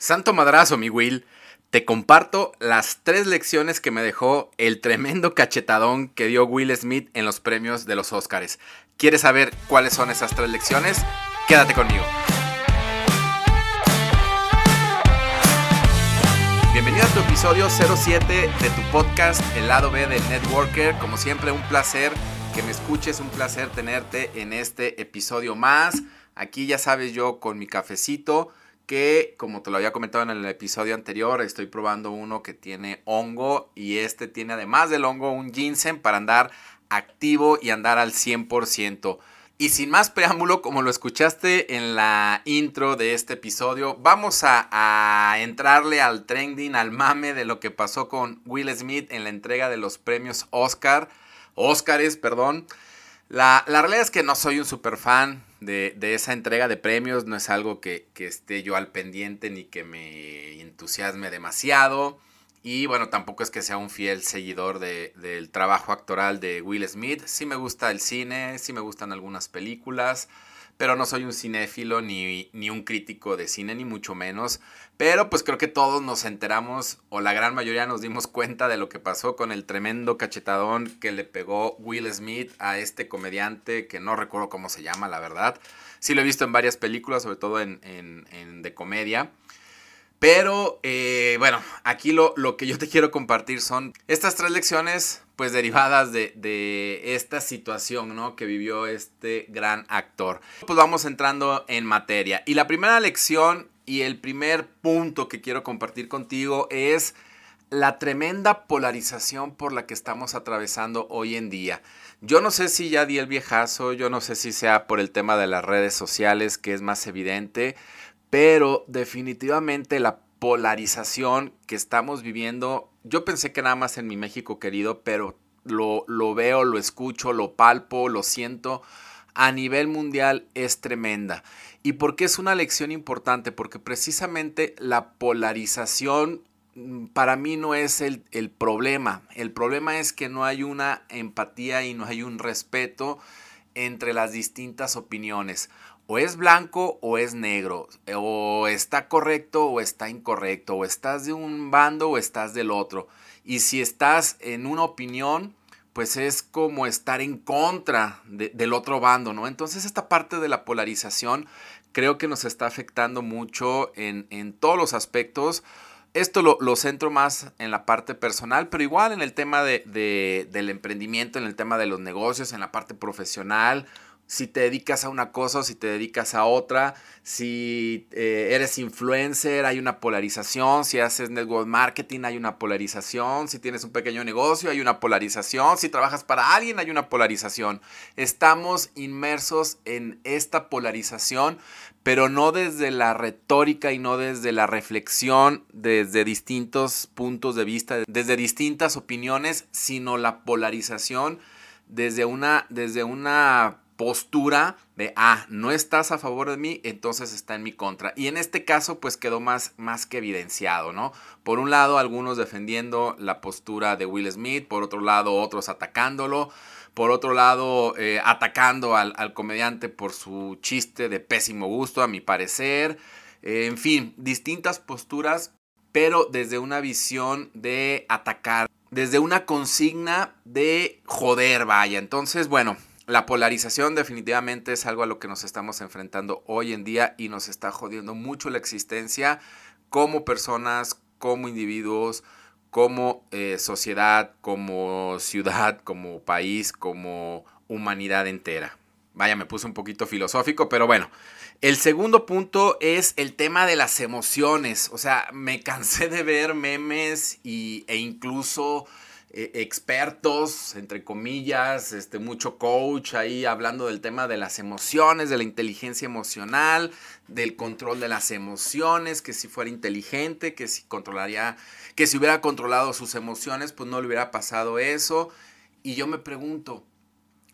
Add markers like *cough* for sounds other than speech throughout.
Santo madrazo, mi Will. Te comparto las tres lecciones que me dejó el tremendo cachetadón que dio Will Smith en los premios de los Oscars. ¿Quieres saber cuáles son esas tres lecciones? Quédate conmigo. Bienvenido a tu episodio 07 de tu podcast El lado B del Networker. Como siempre, un placer que me escuches, un placer tenerte en este episodio más. Aquí ya sabes yo con mi cafecito que como te lo había comentado en el episodio anterior, estoy probando uno que tiene hongo y este tiene además del hongo un ginseng para andar activo y andar al 100%. Y sin más preámbulo, como lo escuchaste en la intro de este episodio, vamos a, entrarle al trending, al mame de lo que pasó con Will Smith en la entrega de los premios Oscar, Oscars, perdón. La, la realidad es que no soy un super fan de, esa entrega de premios. No es algo que, esté yo al pendiente ni que me entusiasme demasiado. Y bueno, tampoco es que sea un fiel seguidor del trabajo actoral de Will Smith. Sí me gusta el cine, sí me gustan algunas películas pero no soy un cinéfilo ni, ni, un crítico de cine, ni mucho menos. Pero pues creo que todos nos enteramos, o la gran mayoría nos dimos cuenta de lo que pasó con el tremendo cachetadón que le pegó Will Smith a este comediante que no recuerdo cómo se llama, la verdad. Sí lo he visto en varias películas, sobre todo en, en de comedia. Pero eh, bueno, aquí lo, lo, que yo te quiero compartir son estas tres lecciones pues derivadas de, de, esta situación ¿no? que vivió este gran actor. Pues vamos entrando en materia. Y la primera lección y el primer punto que quiero compartir contigo es la tremenda polarización por la que estamos atravesando hoy en día. Yo no sé si ya di el viejazo, yo no sé si sea por el tema de las redes sociales que es más evidente, pero definitivamente la polarización que estamos viviendo, yo pensé que nada más en mi México querido, pero lo, lo veo, lo escucho, lo palpo, lo siento, a nivel mundial es tremenda. ¿Y por qué es una lección importante? Porque precisamente la polarización mm, para mí no es el, el, problema. El problema es que no hay una empatía y no hay un respeto entre las distintas opiniones o es blanco o es negro, o está correcto o está incorrecto, o estás de un bando o estás del otro. Y si estás en una opinión, pues es como estar en contra del otro bando, ¿no? Entonces esta parte de la polarización creo que nos está afectando mucho en, todos los aspectos. Esto lo, centro más en la parte personal, pero igual en el tema del emprendimiento, en el tema de los negocios, en la parte profesional si te dedicas a una cosa o si te dedicas a otra, si eh, eres influencer hay una polarización, si haces network marketing hay una polarización, si tienes un pequeño negocio hay una polarización, si trabajas para alguien hay una polarización. Estamos inmersos en esta polarización, pero no desde la retórica y no desde la reflexión, desde distintos puntos de vista, desde distintas opiniones, sino la polarización desde una, desde una postura de, ah, no estás a favor de mí, entonces está en mi contra. Y en este caso, pues quedó más, más que evidenciado, ¿no? Por un lado, algunos defendiendo la postura de Will Smith, por otro lado, otros atacándolo, por otro lado, eh, atacando al, comediante por su chiste de pésimo gusto, a mi parecer. Eh, en fin, distintas posturas, pero desde una visión de atacar, desde una consigna de joder, vaya. Entonces, bueno, la polarización definitivamente es algo a lo que nos estamos enfrentando hoy en día y nos está jodiendo mucho la existencia como personas, como individuos, como eh, sociedad, como ciudad, como país, como humanidad entera. Vaya, me puse un poquito filosófico, pero bueno. El segundo punto es el tema de las emociones. O sea, me cansé de ver memes y, e incluso eh, expertos, entre comillas, este, mucho coach ahí hablando del tema de las emociones, de la inteligencia emocional, del control de las emociones, que si fuera inteligente, que si controlaría, que si hubiera controlado sus emociones, pues no le hubiera pasado eso. Y yo me pregunto,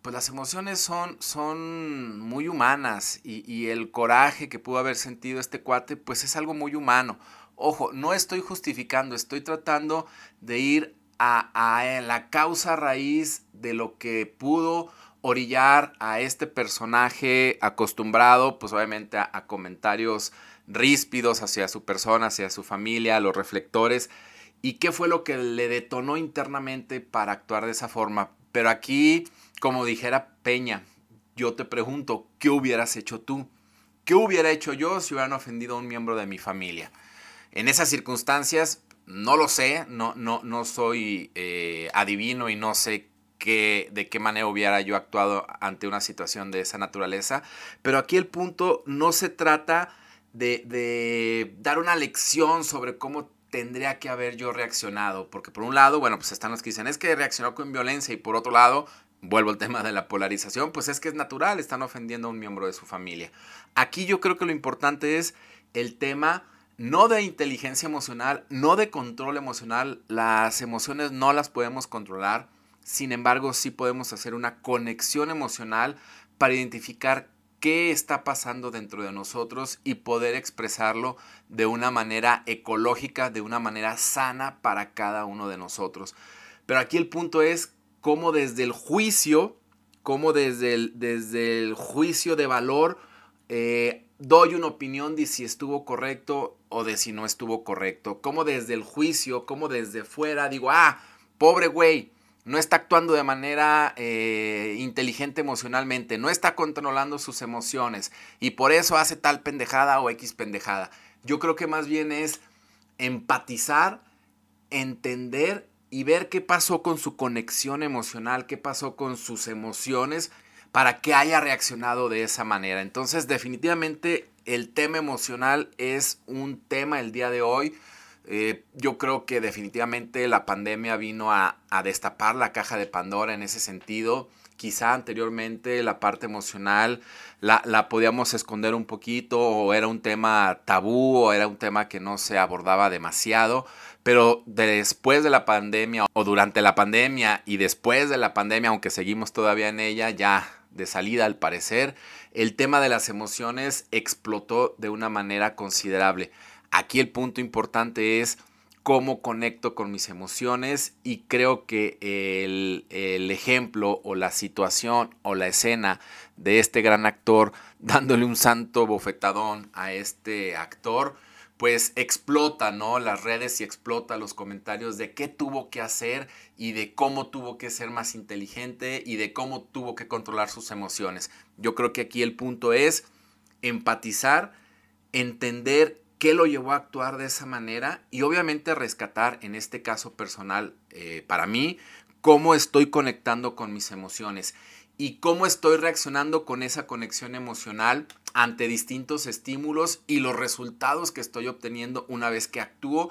pues las emociones son, son muy humanas y, y el coraje que pudo haber sentido este cuate, pues es algo muy humano. Ojo, no estoy justificando, estoy tratando de ir a, la causa raíz de lo que pudo orillar a este personaje acostumbrado, pues obviamente a, comentarios ríspidos hacia su persona, hacia su familia, los reflectores. ¿Y qué fue lo que le detonó internamente para actuar de esa forma? Pero aquí, como dijera Peña, yo te pregunto, ¿qué hubieras hecho tú? ¿Qué hubiera hecho yo si hubieran ofendido a un miembro de mi familia? En esas circunstancias, no lo sé, no, no, no soy eh, adivino y no sé qué, de qué manera hubiera yo actuado ante una situación de esa naturaleza, pero aquí el punto no se trata de, de dar una lección sobre cómo tendría que haber yo reaccionado, porque por un lado, bueno, pues están los que dicen, es que reaccionó con violencia y por otro lado, vuelvo al tema de la polarización, pues es que es natural, están ofendiendo a un miembro de su familia. Aquí yo creo que lo importante es el tema no de inteligencia emocional, no de control emocional, las emociones no las podemos controlar, sin embargo sí podemos hacer una conexión emocional para identificar qué está pasando dentro de nosotros y poder expresarlo de una manera ecológica, de una manera sana para cada uno de nosotros. Pero aquí el punto es cómo desde el juicio, cómo desde el, desde el juicio de valor, eh, doy una opinión de si estuvo correcto o de si no estuvo correcto. Cómo desde el juicio, cómo desde fuera digo, ah, pobre güey, no está actuando de manera eh, inteligente emocionalmente, no está controlando sus emociones y por eso hace tal pendejada o X pendejada. Yo creo que más bien es empatizar, entender y ver qué pasó con su conexión emocional, qué pasó con sus emociones para que haya reaccionado de esa manera. Entonces definitivamente el tema emocional es un tema el día de hoy eh, yo creo que definitivamente la pandemia vino a, destapar la caja de Pandora en ese sentido. Quizá anteriormente la parte emocional la, la, podíamos esconder un poquito o era un tema tabú o era un tema que no se abordaba demasiado. Pero después de la pandemia o durante la pandemia y después de la pandemia, aunque seguimos todavía en ella, ya de salida al parecer, el tema de las emociones explotó de una manera considerable. Aquí el punto importante es cómo conecto con mis emociones y creo que el, ejemplo o la situación o la escena de este gran actor *laughs* dándole un santo bofetadón a este actor, pues explota, ¿no? Las redes y explota los comentarios de qué tuvo que hacer y de cómo tuvo que ser más inteligente y de cómo tuvo que controlar sus emociones. Yo creo que aquí el punto es empatizar, entender qué lo llevó a actuar de esa manera y obviamente rescatar, en este caso personal, eh, para mí, cómo estoy conectando con mis emociones y cómo estoy reaccionando con esa conexión emocional ante distintos estímulos y los resultados que estoy obteniendo una vez que actúo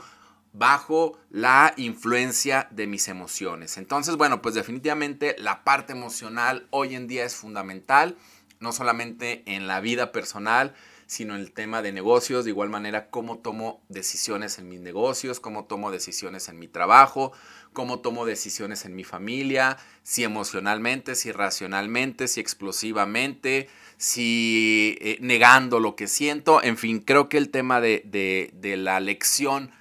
bajo la influencia de mis emociones. Entonces, bueno, pues definitivamente la parte emocional hoy en día es fundamental, no solamente en la vida personal, sino el tema de negocios, de igual manera cómo tomo decisiones en mis negocios, cómo tomo decisiones en mi trabajo, cómo tomo decisiones en mi familia, si emocionalmente, si racionalmente, si explosivamente, si eh, negando lo que siento, en fin, creo que el tema de, de la lección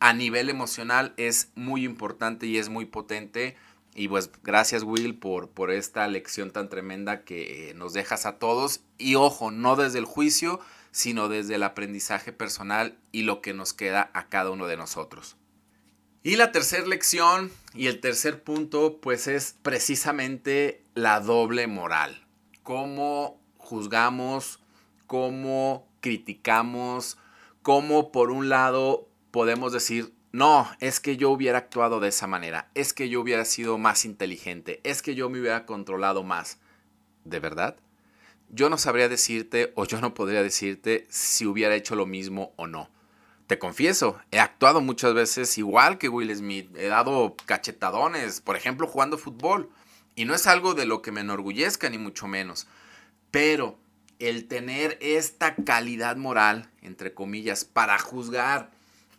a nivel emocional es muy importante y es muy potente. Y pues gracias Will por, por esta lección tan tremenda que eh, nos dejas a todos. Y ojo, no desde el juicio, sino desde el aprendizaje personal y lo que nos queda a cada uno de nosotros. Y la tercera lección y el tercer punto pues es precisamente la doble moral. Cómo juzgamos, cómo criticamos, cómo por un lado podemos decir no, es que yo hubiera actuado de esa manera, es que yo hubiera sido más inteligente, es que yo me hubiera controlado más. ¿De verdad? Yo no sabría decirte o yo no podría decirte si hubiera hecho lo mismo o no. Te confieso, he actuado muchas veces igual que Will Smith, he dado cachetadones, por ejemplo, jugando fútbol. Y no es algo de lo que me enorgullezca, ni mucho menos. Pero el tener esta calidad moral, entre comillas, para juzgar,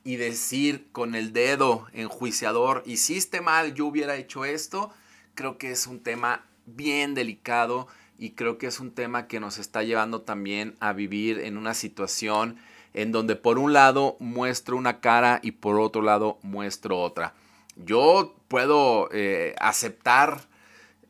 y decir con el dedo enjuiciador, hiciste mal, yo hubiera hecho esto, creo que es un tema bien delicado y creo que es un tema que nos está llevando también a vivir en una situación en donde por un lado muestro una cara y por otro lado muestro otra. Yo puedo eh, aceptar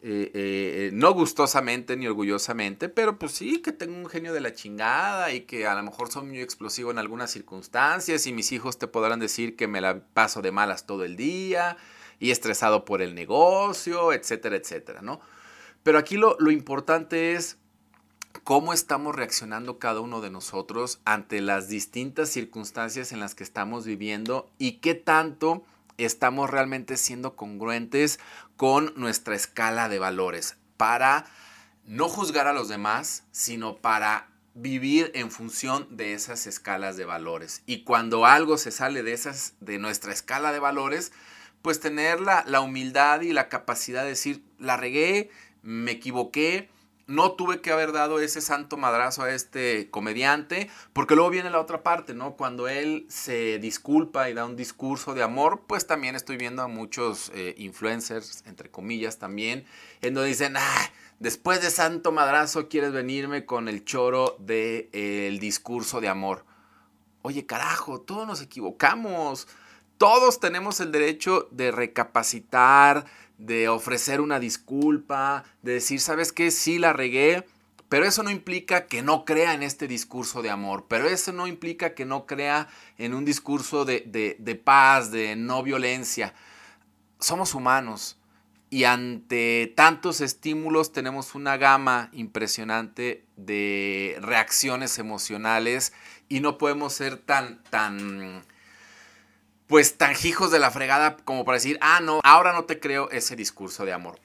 eh, eh, no gustosamente ni orgullosamente, pero pues sí, que tengo un genio de la chingada y que a lo mejor soy muy explosivo en algunas circunstancias y mis hijos te podrán decir que me la paso de malas todo el día y estresado por el negocio, etcétera, etcétera, ¿no? Pero aquí lo, lo importante es cómo estamos reaccionando cada uno de nosotros ante las distintas circunstancias en las que estamos viviendo y qué tanto estamos realmente siendo congruentes con nuestra escala de valores para no juzgar a los demás, sino para vivir en función de esas escalas de valores. Y cuando algo se sale de esas de nuestra escala de valores, pues tener la, la humildad y la capacidad de decir, la regué, me equivoqué, no tuve que haber dado ese santo madrazo a este comediante, porque luego viene la otra parte, ¿no? Cuando él se disculpa y da un discurso de amor, pues también estoy viendo a muchos eh, influencers, entre comillas también, en donde dicen, ah, después de santo madrazo quieres venirme con el choro del de, discurso de amor. Oye, carajo, todos nos equivocamos. Todos tenemos el derecho de recapacitar, de ofrecer una disculpa, de decir, ¿sabes qué? Sí la regué, pero eso no implica que no crea en este discurso de amor, pero eso no implica que no crea en un discurso de, de, paz, de no violencia. Somos humanos y ante tantos estímulos tenemos una gama impresionante de reacciones emocionales y no podemos ser tan, tan pues tan hijos de la fregada como para decir, ah, no, ahora no te creo ese discurso de amor.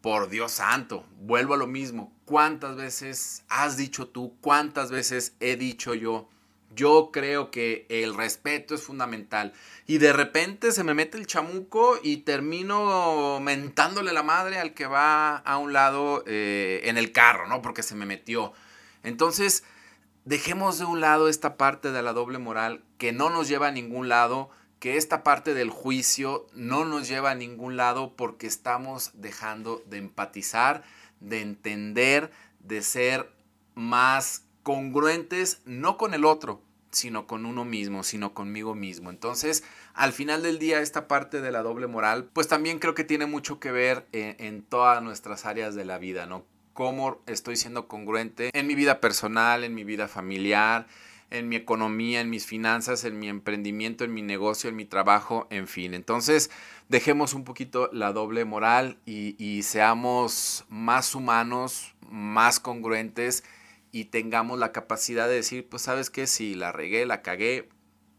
Por Dios santo, vuelvo a lo mismo. ¿Cuántas veces has dicho tú? ¿Cuántas veces he dicho yo? Yo creo que el respeto es fundamental. Y de repente se me mete el chamuco y termino mentándole la madre al que va a un lado eh, en el carro, ¿no? Porque se me metió. Entonces, dejemos de un lado esta parte de la doble moral que no nos lleva a ningún lado que esta parte del juicio no nos lleva a ningún lado porque estamos dejando de empatizar, de entender, de ser más congruentes, no con el otro, sino con uno mismo, sino conmigo mismo. Entonces, al final del día, esta parte de la doble moral, pues también creo que tiene mucho que ver en, en todas nuestras áreas de la vida, ¿no? Cómo estoy siendo congruente en mi vida personal, en mi vida familiar, en mi economía, en mis finanzas, en mi emprendimiento, en mi negocio, en mi trabajo, en fin. Entonces, dejemos un poquito la doble moral y, seamos más humanos, más congruentes y tengamos la capacidad de decir, pues sabes qué, si la regué, la cagué,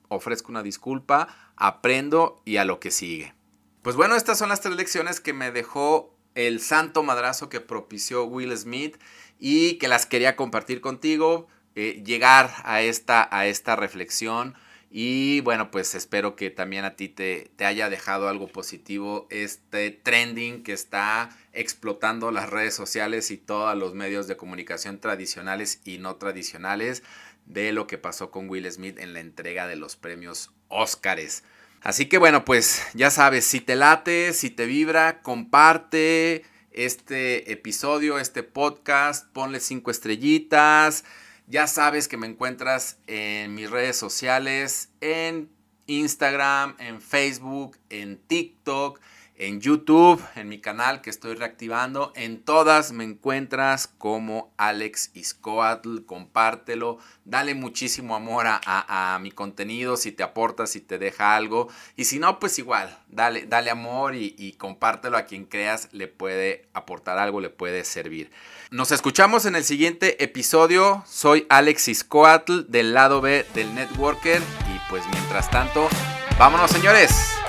ofrezco una disculpa, aprendo y a lo que sigue. Pues bueno, estas son las tres lecciones que me dejó el santo madrazo que propició Will Smith y que las quería compartir contigo. Eh, llegar a esta, a esta reflexión. Y bueno, pues espero que también a ti te, te, haya dejado algo positivo este trending que está explotando las redes sociales y todos los medios de comunicación tradicionales y no tradicionales de lo que pasó con Will Smith en la entrega de los premios Óscares. Así que bueno, pues ya sabes, si te late, si te vibra, comparte este episodio, este podcast, ponle cinco estrellitas ya sabes que me encuentras en mis redes sociales, en Instagram, en Facebook, en TikTok en YouTube, en mi canal que estoy reactivando. En todas me encuentras como Alex Iscoatl. Compártelo. Dale muchísimo amor a, mi contenido si te aporta, si te deja algo. Y si no, pues igual, dale, dale amor y, y compártelo a quien creas le puede aportar algo, le puede servir. Nos escuchamos en el siguiente episodio. Soy Alex Iscoatl del lado B del Networker. Y pues mientras tanto, vámonos señores.